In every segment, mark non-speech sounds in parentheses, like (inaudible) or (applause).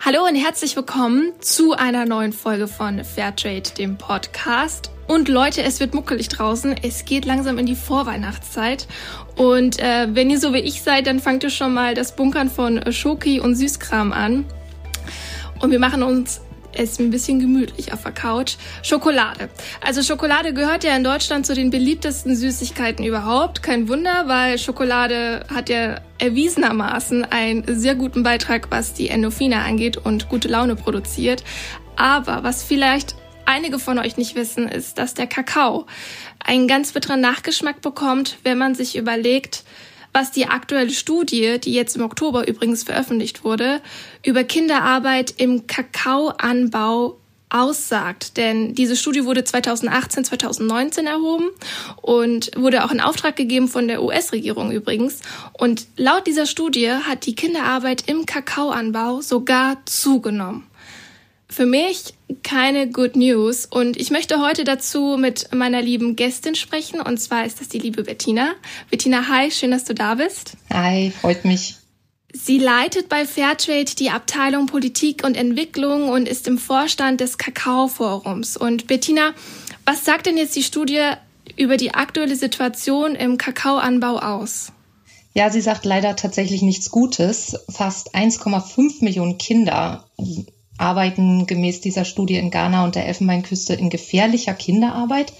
Hallo und herzlich willkommen zu einer neuen Folge von Fairtrade, dem Podcast. Und Leute, es wird muckelig draußen. Es geht langsam in die Vorweihnachtszeit. Und äh, wenn ihr so wie ich seid, dann fangt ihr schon mal das Bunkern von Schoki und Süßkram an. Und wir machen uns es ein bisschen gemütlich auf der Couch. Schokolade. Also Schokolade gehört ja in Deutschland zu den beliebtesten Süßigkeiten überhaupt. Kein Wunder, weil Schokolade hat ja erwiesenermaßen einen sehr guten Beitrag, was die Endorphine angeht und gute Laune produziert. Aber was vielleicht einige von euch nicht wissen, ist, dass der Kakao einen ganz bitteren Nachgeschmack bekommt, wenn man sich überlegt, was die aktuelle Studie, die jetzt im Oktober übrigens veröffentlicht wurde, über Kinderarbeit im Kakaoanbau aussagt. Denn diese Studie wurde 2018, 2019 erhoben und wurde auch in Auftrag gegeben von der US-Regierung übrigens. Und laut dieser Studie hat die Kinderarbeit im Kakaoanbau sogar zugenommen für mich keine Good News und ich möchte heute dazu mit meiner lieben Gästin sprechen und zwar ist das die liebe Bettina. Bettina, hi, schön, dass du da bist. Hi, freut mich. Sie leitet bei Fairtrade die Abteilung Politik und Entwicklung und ist im Vorstand des Kakao-Forums. Und Bettina, was sagt denn jetzt die Studie über die aktuelle Situation im Kakaoanbau aus? Ja, sie sagt leider tatsächlich nichts Gutes. Fast 1,5 Millionen Kinder arbeiten gemäß dieser Studie in Ghana und der Elfenbeinküste in gefährlicher Kinderarbeit.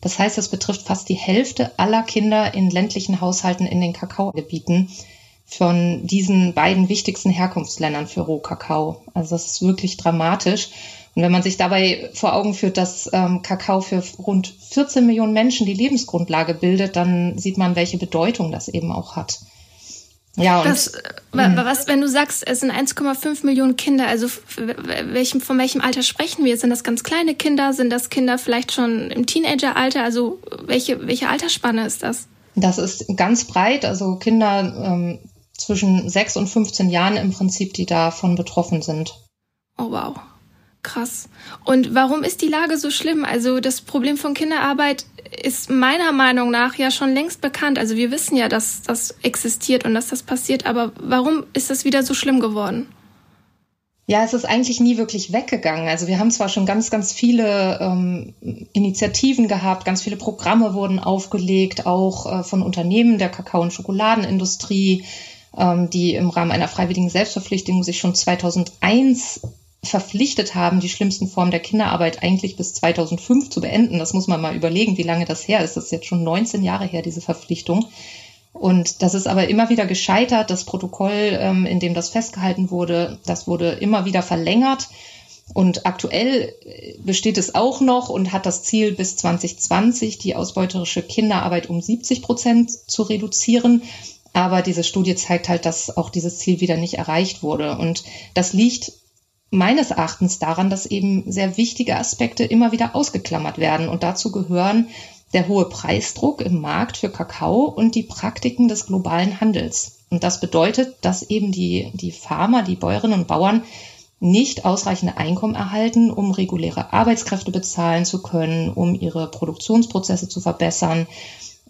Das heißt, es betrifft fast die Hälfte aller Kinder in ländlichen Haushalten in den Kakaogebieten von diesen beiden wichtigsten Herkunftsländern für Rohkakao. Also das ist wirklich dramatisch. Und wenn man sich dabei vor Augen führt, dass ähm, Kakao für rund 14 Millionen Menschen die Lebensgrundlage bildet, dann sieht man, welche Bedeutung das eben auch hat. Ja, und das, hm. was, wenn du sagst, es sind 1,5 Millionen Kinder, also welchem, von welchem Alter sprechen wir? Sind das ganz kleine Kinder? Sind das Kinder vielleicht schon im Teenageralter? Also welche, welche Altersspanne ist das? Das ist ganz breit, also Kinder ähm, zwischen 6 und 15 Jahren im Prinzip, die davon betroffen sind. Oh wow. Krass. Und warum ist die Lage so schlimm? Also das Problem von Kinderarbeit ist meiner Meinung nach ja schon längst bekannt. Also wir wissen ja, dass das existiert und dass das passiert, aber warum ist das wieder so schlimm geworden? Ja, es ist eigentlich nie wirklich weggegangen. Also wir haben zwar schon ganz, ganz viele ähm, Initiativen gehabt, ganz viele Programme wurden aufgelegt, auch äh, von Unternehmen der Kakao- und Schokoladenindustrie, ähm, die im Rahmen einer freiwilligen Selbstverpflichtung sich schon 2001 verpflichtet haben, die schlimmsten Formen der Kinderarbeit eigentlich bis 2005 zu beenden. Das muss man mal überlegen, wie lange das her ist. Das ist jetzt schon 19 Jahre her, diese Verpflichtung. Und das ist aber immer wieder gescheitert. Das Protokoll, ähm, in dem das festgehalten wurde, das wurde immer wieder verlängert. Und aktuell besteht es auch noch und hat das Ziel, bis 2020 die ausbeuterische Kinderarbeit um 70 Prozent zu reduzieren. Aber diese Studie zeigt halt, dass auch dieses Ziel wieder nicht erreicht wurde. Und das liegt meines Erachtens daran, dass eben sehr wichtige Aspekte immer wieder ausgeklammert werden. Und dazu gehören der hohe Preisdruck im Markt für Kakao und die Praktiken des globalen Handels. Und das bedeutet, dass eben die, die Farmer, die Bäuerinnen und Bauern nicht ausreichende Einkommen erhalten, um reguläre Arbeitskräfte bezahlen zu können, um ihre Produktionsprozesse zu verbessern.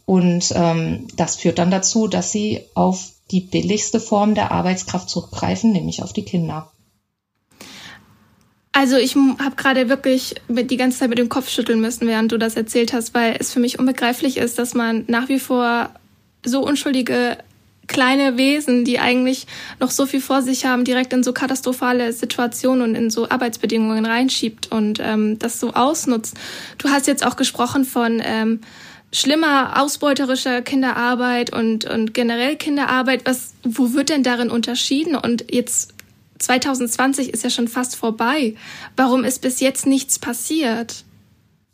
Und ähm, das führt dann dazu, dass sie auf die billigste Form der Arbeitskraft zurückgreifen, nämlich auf die Kinder. Also ich habe gerade wirklich die ganze Zeit mit dem Kopf schütteln müssen, während du das erzählt hast, weil es für mich unbegreiflich ist, dass man nach wie vor so unschuldige kleine Wesen, die eigentlich noch so viel vor sich haben, direkt in so katastrophale Situationen und in so Arbeitsbedingungen reinschiebt und ähm, das so ausnutzt. Du hast jetzt auch gesprochen von ähm, schlimmer ausbeuterischer Kinderarbeit und, und generell Kinderarbeit. Was, wo wird denn darin unterschieden? Und jetzt 2020 ist ja schon fast vorbei. Warum ist bis jetzt nichts passiert?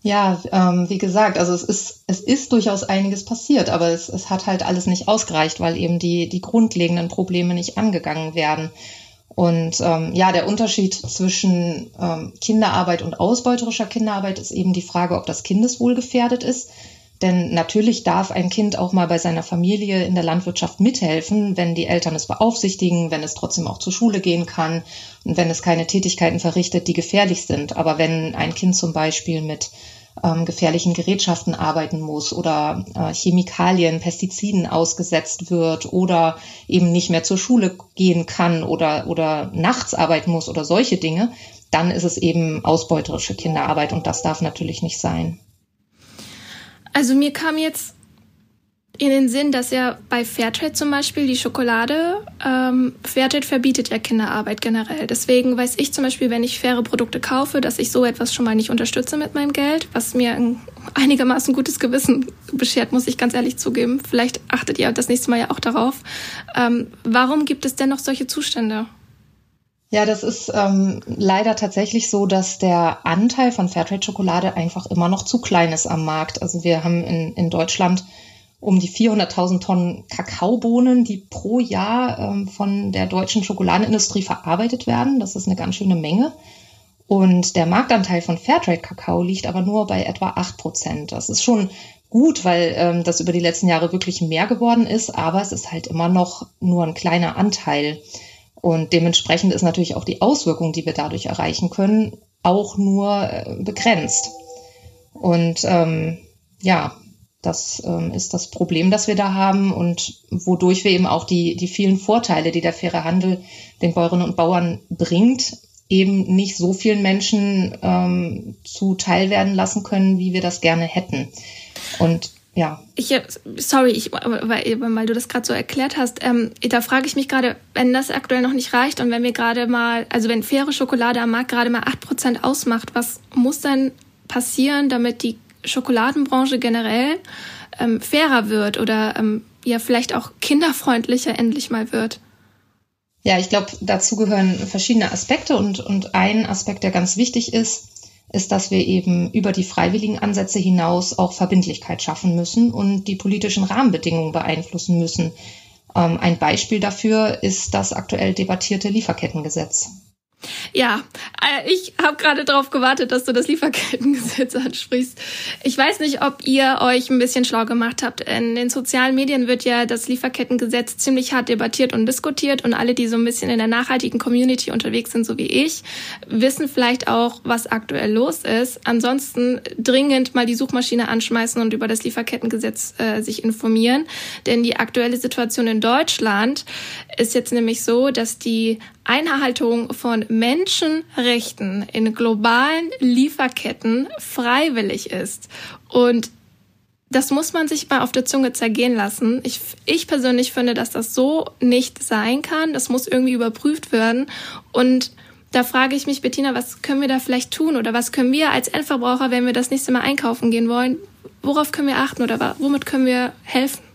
Ja, ähm, wie gesagt, also es ist, es ist durchaus einiges passiert, aber es, es hat halt alles nicht ausgereicht, weil eben die, die grundlegenden Probleme nicht angegangen werden. Und ähm, ja, der Unterschied zwischen ähm, Kinderarbeit und ausbeuterischer Kinderarbeit ist eben die Frage, ob das Kindeswohl gefährdet ist. Denn natürlich darf ein Kind auch mal bei seiner Familie in der Landwirtschaft mithelfen, wenn die Eltern es beaufsichtigen, wenn es trotzdem auch zur Schule gehen kann und wenn es keine Tätigkeiten verrichtet, die gefährlich sind. Aber wenn ein Kind zum Beispiel mit ähm, gefährlichen Gerätschaften arbeiten muss oder äh, Chemikalien, Pestiziden ausgesetzt wird oder eben nicht mehr zur Schule gehen kann oder, oder nachts arbeiten muss oder solche Dinge, dann ist es eben ausbeuterische Kinderarbeit und das darf natürlich nicht sein. Also mir kam jetzt in den Sinn, dass ja bei Fairtrade zum Beispiel die Schokolade, ähm, Fairtrade verbietet ja Kinderarbeit generell. Deswegen weiß ich zum Beispiel, wenn ich faire Produkte kaufe, dass ich so etwas schon mal nicht unterstütze mit meinem Geld, was mir ein einigermaßen gutes Gewissen beschert, muss ich ganz ehrlich zugeben. Vielleicht achtet ihr das nächste Mal ja auch darauf. Ähm, warum gibt es denn noch solche Zustände? Ja, das ist ähm, leider tatsächlich so, dass der Anteil von Fairtrade-Schokolade einfach immer noch zu klein ist am Markt. Also wir haben in, in Deutschland um die 400.000 Tonnen Kakaobohnen, die pro Jahr ähm, von der deutschen Schokoladenindustrie verarbeitet werden. Das ist eine ganz schöne Menge. Und der Marktanteil von Fairtrade-Kakao liegt aber nur bei etwa 8 Prozent. Das ist schon gut, weil ähm, das über die letzten Jahre wirklich mehr geworden ist, aber es ist halt immer noch nur ein kleiner Anteil. Und dementsprechend ist natürlich auch die Auswirkung, die wir dadurch erreichen können, auch nur äh, begrenzt. Und ähm, ja, das ähm, ist das Problem, das wir da haben und wodurch wir eben auch die, die vielen Vorteile, die der faire Handel den Bäuerinnen und Bauern bringt, eben nicht so vielen Menschen ähm, zuteil werden lassen können, wie wir das gerne hätten. Und ja. Ich, sorry, ich, weil, weil du das gerade so erklärt hast, ähm, da frage ich mich gerade, wenn das aktuell noch nicht reicht und wenn wir gerade mal, also wenn faire Schokolade am Markt gerade mal 8% ausmacht, was muss denn passieren, damit die Schokoladenbranche generell ähm, fairer wird oder ähm, ja vielleicht auch kinderfreundlicher endlich mal wird? Ja, ich glaube, dazu gehören verschiedene Aspekte und, und ein Aspekt, der ganz wichtig ist, ist, dass wir eben über die freiwilligen Ansätze hinaus auch Verbindlichkeit schaffen müssen und die politischen Rahmenbedingungen beeinflussen müssen. Ähm, ein Beispiel dafür ist das aktuell debattierte Lieferkettengesetz. Ja, äh, ich habe gerade darauf gewartet, dass du das Lieferkettengesetz (laughs) ansprichst. Ich weiß nicht, ob ihr euch ein bisschen schlau gemacht habt. In den sozialen Medien wird ja das Lieferkettengesetz ziemlich hart debattiert und diskutiert und alle, die so ein bisschen in der nachhaltigen Community unterwegs sind, so wie ich, wissen vielleicht auch, was aktuell los ist. Ansonsten dringend mal die Suchmaschine anschmeißen und über das Lieferkettengesetz äh, sich informieren, denn die aktuelle Situation in Deutschland ist jetzt nämlich so, dass die Einhaltung von Menschenrechten in globalen Lieferketten freiwillig ist. Und das muss man sich mal auf der Zunge zergehen lassen. Ich, ich persönlich finde, dass das so nicht sein kann. Das muss irgendwie überprüft werden. Und da frage ich mich, Bettina, was können wir da vielleicht tun? Oder was können wir als Endverbraucher, wenn wir das nächste Mal einkaufen gehen wollen, worauf können wir achten oder womit können wir helfen?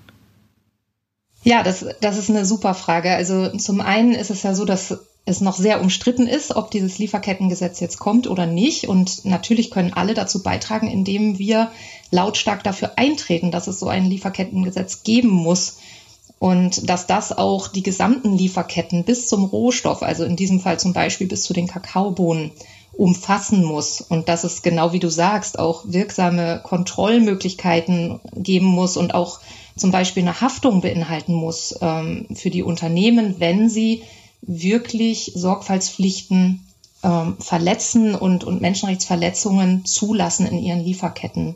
Ja, das, das ist eine super Frage. Also zum einen ist es ja so, dass es noch sehr umstritten ist, ob dieses Lieferkettengesetz jetzt kommt oder nicht. Und natürlich können alle dazu beitragen, indem wir lautstark dafür eintreten, dass es so ein Lieferkettengesetz geben muss. Und dass das auch die gesamten Lieferketten bis zum Rohstoff, also in diesem Fall zum Beispiel bis zu den Kakaobohnen, umfassen muss. Und dass es genau wie du sagst, auch wirksame Kontrollmöglichkeiten geben muss und auch zum Beispiel eine Haftung beinhalten muss ähm, für die Unternehmen, wenn sie wirklich Sorgfaltspflichten ähm, verletzen und, und Menschenrechtsverletzungen zulassen in ihren Lieferketten.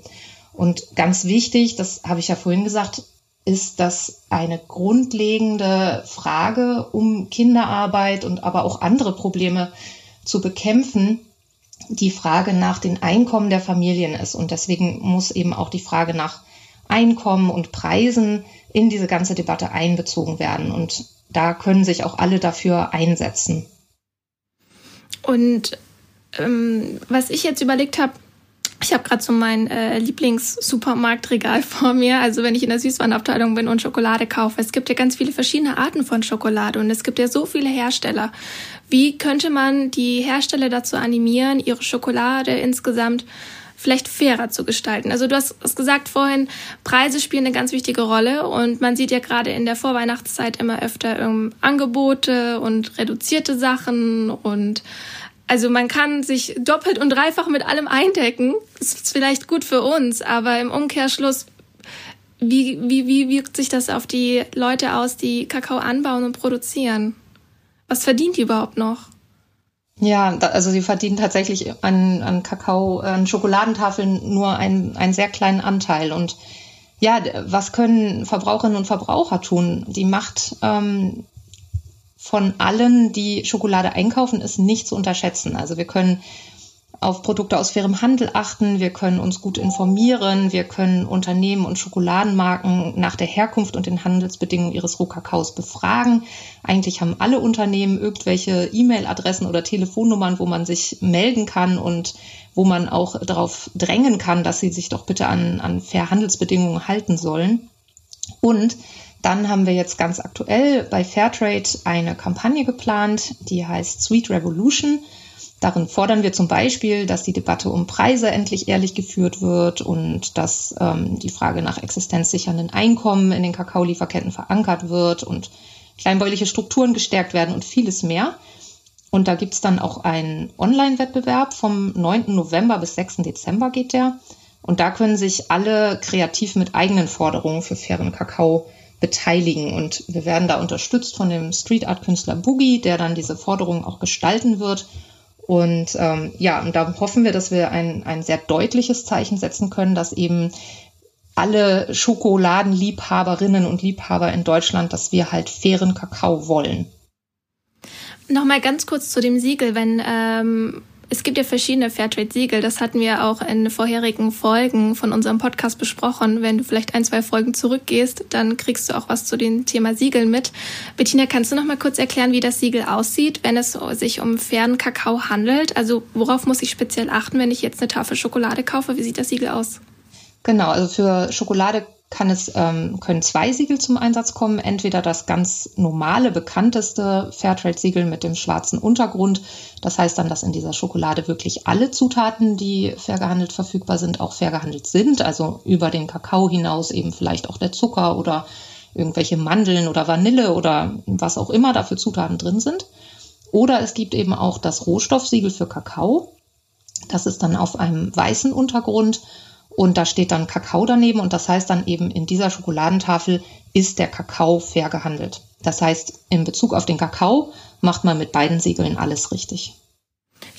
Und ganz wichtig, das habe ich ja vorhin gesagt, ist das eine grundlegende Frage, um Kinderarbeit und aber auch andere Probleme zu bekämpfen, die Frage nach den Einkommen der Familien ist. Und deswegen muss eben auch die Frage nach Einkommen und Preisen in diese ganze Debatte einbezogen werden. Und da können sich auch alle dafür einsetzen. Und ähm, was ich jetzt überlegt habe, ich habe gerade so mein äh, Lieblings-Supermarktregal (laughs) vor mir. Also wenn ich in der Süßwarenabteilung bin und Schokolade kaufe. Es gibt ja ganz viele verschiedene Arten von Schokolade und es gibt ja so viele Hersteller. Wie könnte man die Hersteller dazu animieren, ihre Schokolade insgesamt vielleicht fairer zu gestalten. Also du hast es gesagt vorhin, Preise spielen eine ganz wichtige Rolle und man sieht ja gerade in der Vorweihnachtszeit immer öfter ähm, Angebote und reduzierte Sachen und also man kann sich doppelt und dreifach mit allem eindecken. Das ist vielleicht gut für uns, aber im Umkehrschluss, wie, wie, wie wirkt sich das auf die Leute aus, die Kakao anbauen und produzieren? Was verdient die überhaupt noch? Ja, also sie verdienen tatsächlich an, an Kakao, an Schokoladentafeln nur einen, einen sehr kleinen Anteil. Und ja, was können Verbraucherinnen und Verbraucher tun? Die Macht ähm, von allen, die Schokolade einkaufen, ist nicht zu unterschätzen. Also wir können auf Produkte aus fairem Handel achten, wir können uns gut informieren, wir können Unternehmen und Schokoladenmarken nach der Herkunft und den Handelsbedingungen ihres Rohkakaos befragen. Eigentlich haben alle Unternehmen irgendwelche E-Mail-Adressen oder Telefonnummern, wo man sich melden kann und wo man auch darauf drängen kann, dass sie sich doch bitte an, an Fair Handelsbedingungen halten sollen. Und dann haben wir jetzt ganz aktuell bei Fairtrade eine Kampagne geplant, die heißt Sweet Revolution. Darin fordern wir zum Beispiel, dass die Debatte um Preise endlich ehrlich geführt wird und dass ähm, die Frage nach existenzsichernden Einkommen in den Kakaolieferketten verankert wird und kleinbäuerliche Strukturen gestärkt werden und vieles mehr. Und da gibt's dann auch einen Online-Wettbewerb vom 9. November bis 6. Dezember geht der. Und da können sich alle kreativ mit eigenen Forderungen für fairen Kakao beteiligen. Und wir werden da unterstützt von dem Street Art Künstler Boogie, der dann diese Forderungen auch gestalten wird und ähm, ja, und da hoffen wir, dass wir ein, ein sehr deutliches Zeichen setzen können, dass eben alle Schokoladenliebhaberinnen und Liebhaber in Deutschland, dass wir halt fairen Kakao wollen. Nochmal ganz kurz zu dem Siegel, wenn ähm, es gibt ja verschiedene Fairtrade-Siegel. Das hatten wir auch in vorherigen Folgen von unserem Podcast besprochen. Wenn du vielleicht ein, zwei Folgen zurückgehst, dann kriegst du auch was zu dem Thema Siegeln mit. Bettina, kannst du noch mal kurz erklären, wie das Siegel aussieht, wenn es sich um fairen Kakao handelt? Also worauf muss ich speziell achten, wenn ich jetzt eine Tafel Schokolade kaufe? Wie sieht das Siegel aus? Genau, also für Schokolade kann es, ähm, können zwei Siegel zum Einsatz kommen. Entweder das ganz normale, bekannteste Fairtrade-Siegel mit dem schwarzen Untergrund. Das heißt dann, dass in dieser Schokolade wirklich alle Zutaten, die fair gehandelt verfügbar sind, auch fair gehandelt sind. Also über den Kakao hinaus eben vielleicht auch der Zucker oder irgendwelche Mandeln oder Vanille oder was auch immer dafür Zutaten drin sind. Oder es gibt eben auch das Rohstoffsiegel für Kakao. Das ist dann auf einem weißen Untergrund und da steht dann Kakao daneben und das heißt dann eben in dieser Schokoladentafel ist der Kakao fair gehandelt. Das heißt, in Bezug auf den Kakao macht man mit beiden Siegeln alles richtig.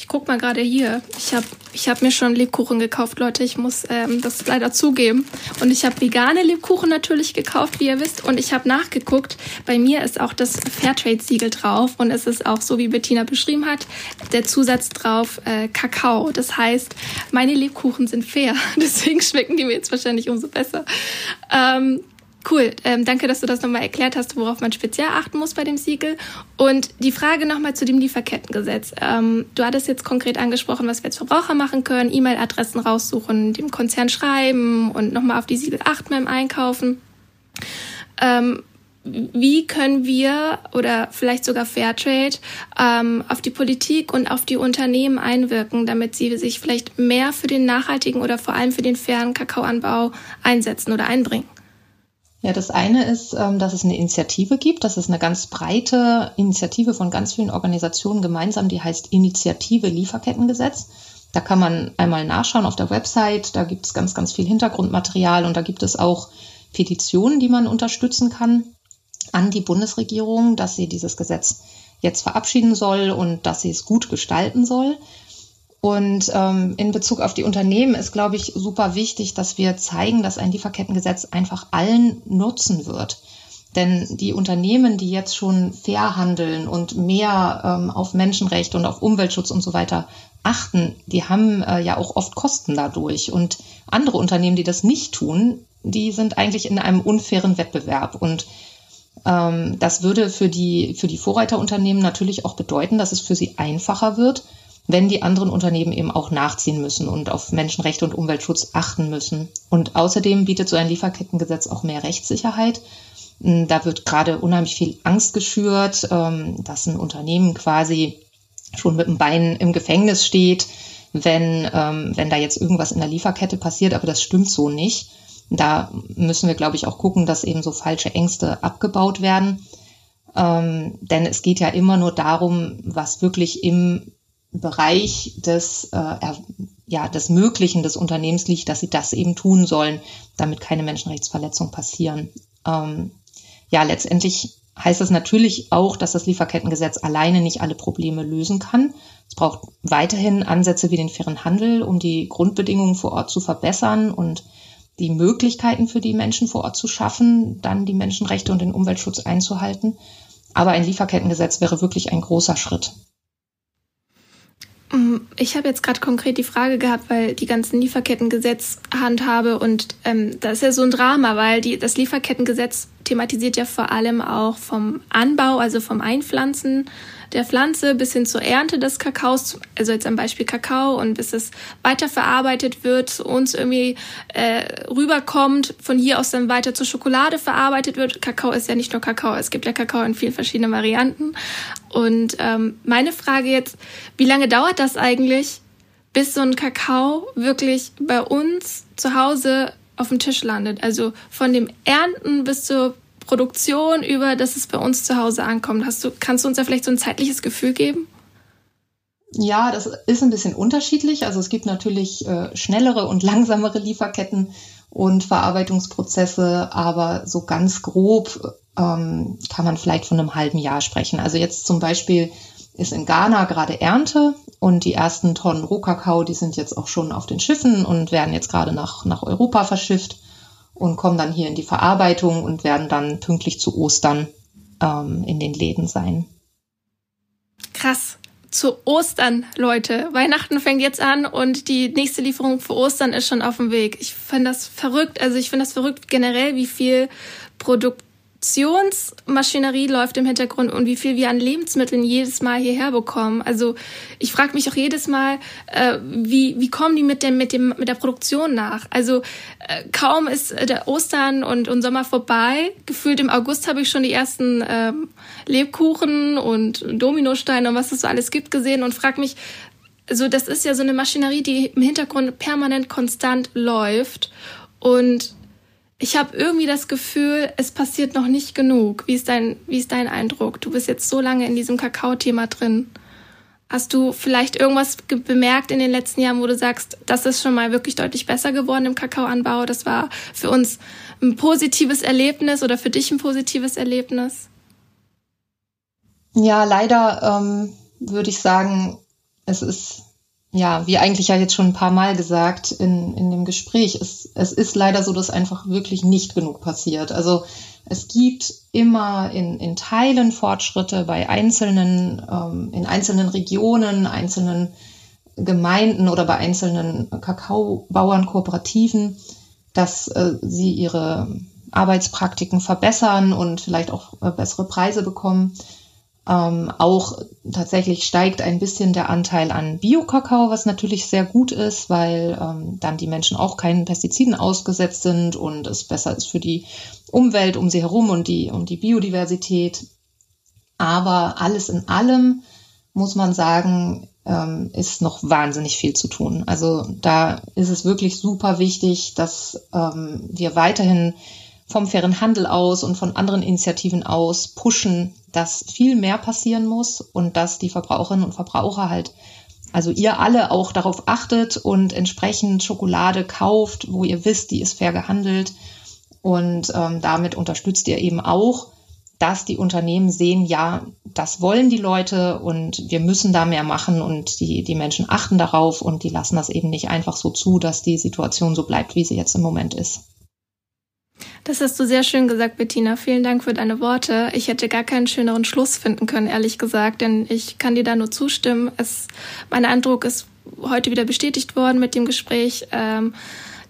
Ich guck mal gerade hier. Ich habe ich hab mir schon Lebkuchen gekauft, Leute. Ich muss ähm, das leider zugeben. Und ich habe vegane Lebkuchen natürlich gekauft, wie ihr wisst. Und ich habe nachgeguckt. Bei mir ist auch das Fairtrade-Siegel drauf. Und es ist auch so, wie Bettina beschrieben hat, der Zusatz drauf äh, Kakao. Das heißt, meine Lebkuchen sind fair. (laughs) Deswegen schmecken die mir jetzt wahrscheinlich umso besser. Ähm, Cool, ähm, danke, dass du das nochmal erklärt hast, worauf man speziell achten muss bei dem Siegel. Und die Frage nochmal zu dem Lieferkettengesetz. Ähm, du hattest jetzt konkret angesprochen, was wir als Verbraucher machen können, E-Mail-Adressen raussuchen, dem Konzern schreiben und nochmal auf die Siegel achten beim Einkaufen. Ähm, wie können wir oder vielleicht sogar Fairtrade ähm, auf die Politik und auf die Unternehmen einwirken, damit sie sich vielleicht mehr für den nachhaltigen oder vor allem für den fairen Kakaoanbau einsetzen oder einbringen? Ja, das eine ist, ähm, dass es eine Initiative gibt. Das ist eine ganz breite Initiative von ganz vielen Organisationen gemeinsam, die heißt Initiative Lieferkettengesetz. Da kann man einmal nachschauen auf der Website. Da gibt es ganz, ganz viel Hintergrundmaterial und da gibt es auch Petitionen, die man unterstützen kann an die Bundesregierung, dass sie dieses Gesetz jetzt verabschieden soll und dass sie es gut gestalten soll. Und ähm, in Bezug auf die Unternehmen ist, glaube ich, super wichtig, dass wir zeigen, dass ein Lieferkettengesetz einfach allen nutzen wird. Denn die Unternehmen, die jetzt schon fair handeln und mehr ähm, auf Menschenrechte und auf Umweltschutz und so weiter achten, die haben äh, ja auch oft Kosten dadurch. Und andere Unternehmen, die das nicht tun, die sind eigentlich in einem unfairen Wettbewerb. Und ähm, das würde für die, für die Vorreiterunternehmen natürlich auch bedeuten, dass es für sie einfacher wird, wenn die anderen Unternehmen eben auch nachziehen müssen und auf Menschenrechte und Umweltschutz achten müssen. Und außerdem bietet so ein Lieferkettengesetz auch mehr Rechtssicherheit. Hm, da wird gerade unheimlich viel Angst geschürt, ähm, dass ein Unternehmen quasi schon mit dem Bein im Gefängnis steht, wenn, ähm, wenn da jetzt irgendwas in der Lieferkette passiert, aber das stimmt so nicht. Da müssen wir, glaube ich, auch gucken, dass eben so falsche Ängste abgebaut werden. Ähm, denn es geht ja immer nur darum, was wirklich im Bereich des, äh, ja, des Möglichen des Unternehmens liegt, dass sie das eben tun sollen, damit keine Menschenrechtsverletzungen passieren. Ähm, ja, letztendlich heißt es natürlich auch, dass das Lieferkettengesetz alleine nicht alle Probleme lösen kann. Es braucht weiterhin Ansätze wie den fairen Handel, um die Grundbedingungen vor Ort zu verbessern und die Möglichkeiten für die Menschen vor Ort zu schaffen, dann die Menschenrechte und den Umweltschutz einzuhalten. Aber ein Lieferkettengesetz wäre wirklich ein großer Schritt. Ich habe jetzt gerade konkret die Frage gehabt, weil die ganzen Lieferkettengesetz handhabe und ähm, das ist ja so ein Drama, weil die, das Lieferkettengesetz thematisiert ja vor allem auch vom Anbau, also vom Einpflanzen der Pflanze bis hin zur Ernte des Kakaos, also jetzt am Beispiel Kakao und bis es weiterverarbeitet wird, zu uns irgendwie äh, rüberkommt, von hier aus dann weiter zur Schokolade verarbeitet wird. Kakao ist ja nicht nur Kakao, es gibt ja Kakao in vielen verschiedenen Varianten. Und ähm, meine Frage jetzt, wie lange dauert das eigentlich, bis so ein Kakao wirklich bei uns zu Hause auf dem Tisch landet? Also von dem Ernten bis zur Produktion über, dass es bei uns zu Hause ankommt. Hast du, kannst du uns da vielleicht so ein zeitliches Gefühl geben? Ja, das ist ein bisschen unterschiedlich. Also es gibt natürlich äh, schnellere und (laughs) langsamere Lieferketten und Verarbeitungsprozesse, aber so ganz grob ähm, kann man vielleicht von einem halben Jahr sprechen. Also jetzt zum Beispiel ist in Ghana gerade Ernte und die ersten Tonnen Rohkakao, die sind jetzt auch schon auf den Schiffen und werden jetzt gerade nach, nach Europa verschifft und kommen dann hier in die Verarbeitung und werden dann pünktlich zu Ostern ähm, in den Läden sein. Krass. Zu Ostern, Leute. Weihnachten fängt jetzt an und die nächste Lieferung für Ostern ist schon auf dem Weg. Ich finde das verrückt. Also ich finde das verrückt generell, wie viel Produkt Produktionsmaschinerie läuft im Hintergrund und wie viel wir an Lebensmitteln jedes Mal hierher bekommen. Also ich frage mich auch jedes Mal, äh, wie, wie kommen die mit, dem, mit, dem, mit der Produktion nach? Also äh, kaum ist äh, der Ostern und, und Sommer vorbei. Gefühlt im August habe ich schon die ersten ähm, Lebkuchen und Dominosteine und was es so alles gibt gesehen und frage mich, so das ist ja so eine Maschinerie, die im Hintergrund permanent konstant läuft und ich habe irgendwie das Gefühl, es passiert noch nicht genug. Wie ist dein, wie ist dein Eindruck? Du bist jetzt so lange in diesem Kakao-Thema drin. Hast du vielleicht irgendwas bemerkt in den letzten Jahren, wo du sagst, das ist schon mal wirklich deutlich besser geworden im Kakaoanbau? Das war für uns ein positives Erlebnis oder für dich ein positives Erlebnis? Ja, leider ähm, würde ich sagen, es ist ja, wie eigentlich ja jetzt schon ein paar Mal gesagt in, in dem Gespräch, es, es ist leider so, dass einfach wirklich nicht genug passiert. Also es gibt immer in, in Teilen Fortschritte bei einzelnen, ähm, in einzelnen Regionen, einzelnen Gemeinden oder bei einzelnen Kakaobauern, Kooperativen, dass äh, sie ihre Arbeitspraktiken verbessern und vielleicht auch äh, bessere Preise bekommen. Ähm, auch tatsächlich steigt ein bisschen der Anteil an Bio-Kakao, was natürlich sehr gut ist, weil ähm, dann die Menschen auch keinen Pestiziden ausgesetzt sind und es besser ist für die Umwelt um sie herum und die, und die Biodiversität. Aber alles in allem muss man sagen, ähm, ist noch wahnsinnig viel zu tun. Also da ist es wirklich super wichtig, dass ähm, wir weiterhin vom fairen Handel aus und von anderen Initiativen aus pushen, dass viel mehr passieren muss und dass die Verbraucherinnen und Verbraucher halt, also ihr alle auch darauf achtet und entsprechend Schokolade kauft, wo ihr wisst, die ist fair gehandelt. Und ähm, damit unterstützt ihr eben auch, dass die Unternehmen sehen, ja, das wollen die Leute und wir müssen da mehr machen und die, die Menschen achten darauf und die lassen das eben nicht einfach so zu, dass die Situation so bleibt, wie sie jetzt im Moment ist. Das hast du sehr schön gesagt, Bettina. Vielen Dank für deine Worte. Ich hätte gar keinen schöneren Schluss finden können, ehrlich gesagt, denn ich kann dir da nur zustimmen. Es, mein Eindruck ist heute wieder bestätigt worden mit dem Gespräch, ähm,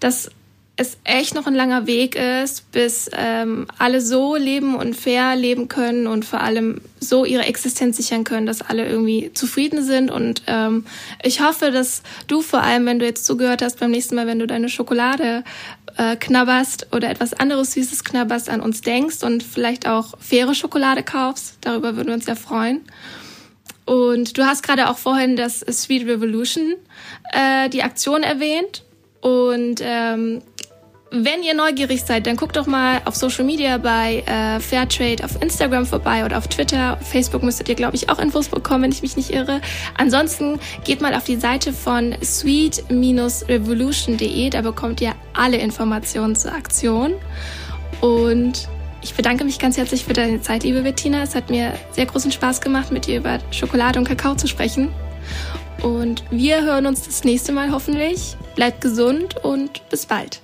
dass es echt noch ein langer Weg ist, bis ähm, alle so leben und fair leben können und vor allem so ihre Existenz sichern können, dass alle irgendwie zufrieden sind. Und ähm, ich hoffe, dass du vor allem, wenn du jetzt zugehört hast, beim nächsten Mal, wenn du deine Schokolade äh, knabberst oder etwas anderes Süßes knabberst, an uns denkst und vielleicht auch faire Schokolade kaufst. Darüber würden wir uns sehr freuen. Und du hast gerade auch vorhin das Sweet Revolution, äh, die Aktion erwähnt. Und ähm, wenn ihr neugierig seid, dann guckt doch mal auf Social Media bei äh, Fairtrade auf Instagram vorbei oder auf Twitter. Auf Facebook müsstet ihr, glaube ich, auch Infos bekommen, wenn ich mich nicht irre. Ansonsten geht mal auf die Seite von sweet-revolution.de. Da bekommt ihr alle Informationen zur Aktion. Und Ich bedanke mich ganz herzlich für deine Zeit, liebe Bettina. Es hat mir sehr großen Spaß gemacht, mit dir über Schokolade und Kakao zu sprechen. Und wir hören uns das nächste Mal hoffentlich. Bleibt gesund und bis bald.